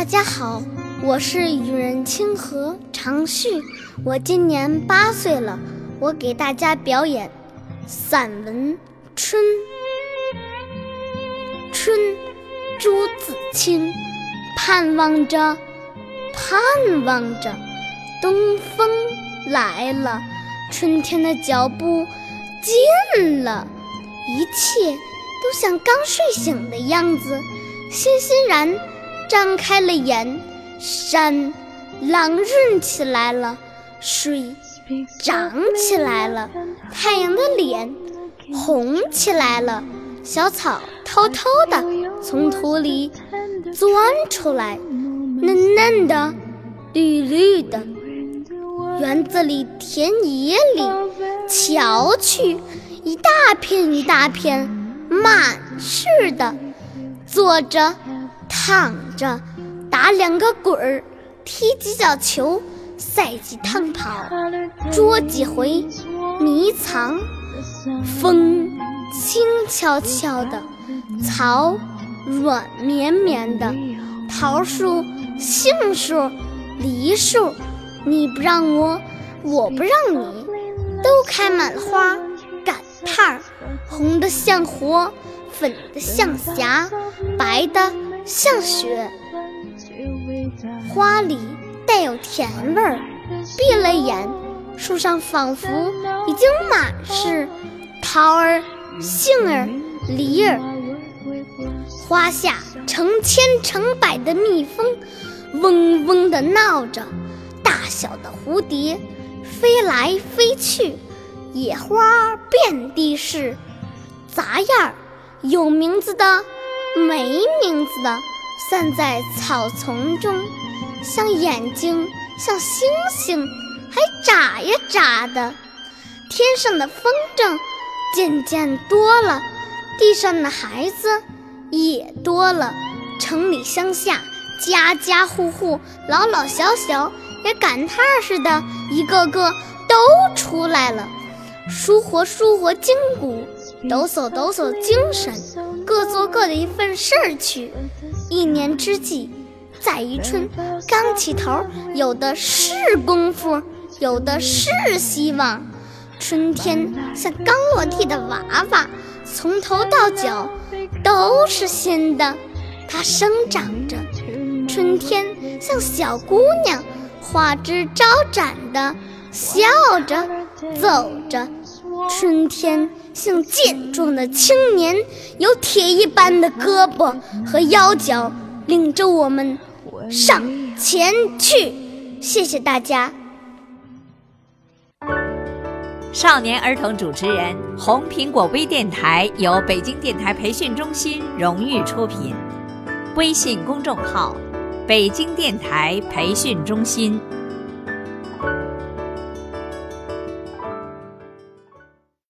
大家好，我是雨人清河常旭，我今年八岁了，我给大家表演散文《春》。春，朱自清，盼望着，盼望着，东风来了，春天的脚步近了，一切都像刚睡醒的样子，欣欣然。张开了眼，山朗润起来了，水涨起来了，太阳的脸红起来了，小草偷偷的从土里钻出来，嫩嫩的，绿绿的。园子里、田野里，瞧去，一大片一大片，满是的，坐着。躺着，打两个滚儿，踢几脚球，赛几趟跑，捉几回迷藏。风轻悄悄的，草软绵绵的，桃树、杏树、梨树，你不让我，我不让你，都开满了花，赶趟儿，红的像火，粉的像霞，白的。像雪，花里带有甜味儿。闭了眼，树上仿佛已经满是桃儿、杏儿、梨儿。花下成千成百的蜜蜂，嗡嗡地闹着。大小的蝴蝶飞来飞去，野花遍地是，杂样儿，有名字的。没名字的散在草丛中，像眼睛，像星星，还眨呀眨的。天上的风筝渐渐多了，地上的孩子也多了。城里乡下，家家户户，老老小小也赶趟似的，一个个都出来了，舒活舒活筋骨，抖擞抖擞精神。各做各的一份事儿去，一年之计在于春。刚起头，有的是功夫，有的是希望。春天像刚落地的娃娃，从头到脚都是新的，它生长着。春天像小姑娘，花枝招展的笑着走着。春天。像健壮的青年，有铁一般的胳膊和腰脚，领着我们上前去。谢谢大家。少年儿童主持人，红苹果微电台由北京电台培训中心荣誉出品，微信公众号：北京电台培训中心。